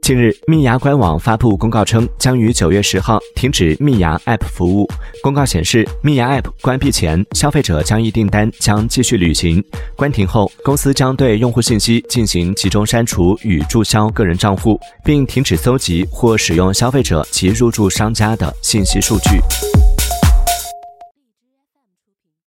近日，蜜芽官网发布公告称，将于九月十号停止蜜芽 App 服务。公告显示，蜜芽 App 关闭前，消费者交易订单将继续履行；关停后，公司将对用户信息进行集中删除与注销个人账户，并停止搜集或使用消费者及入驻商家的信息数据。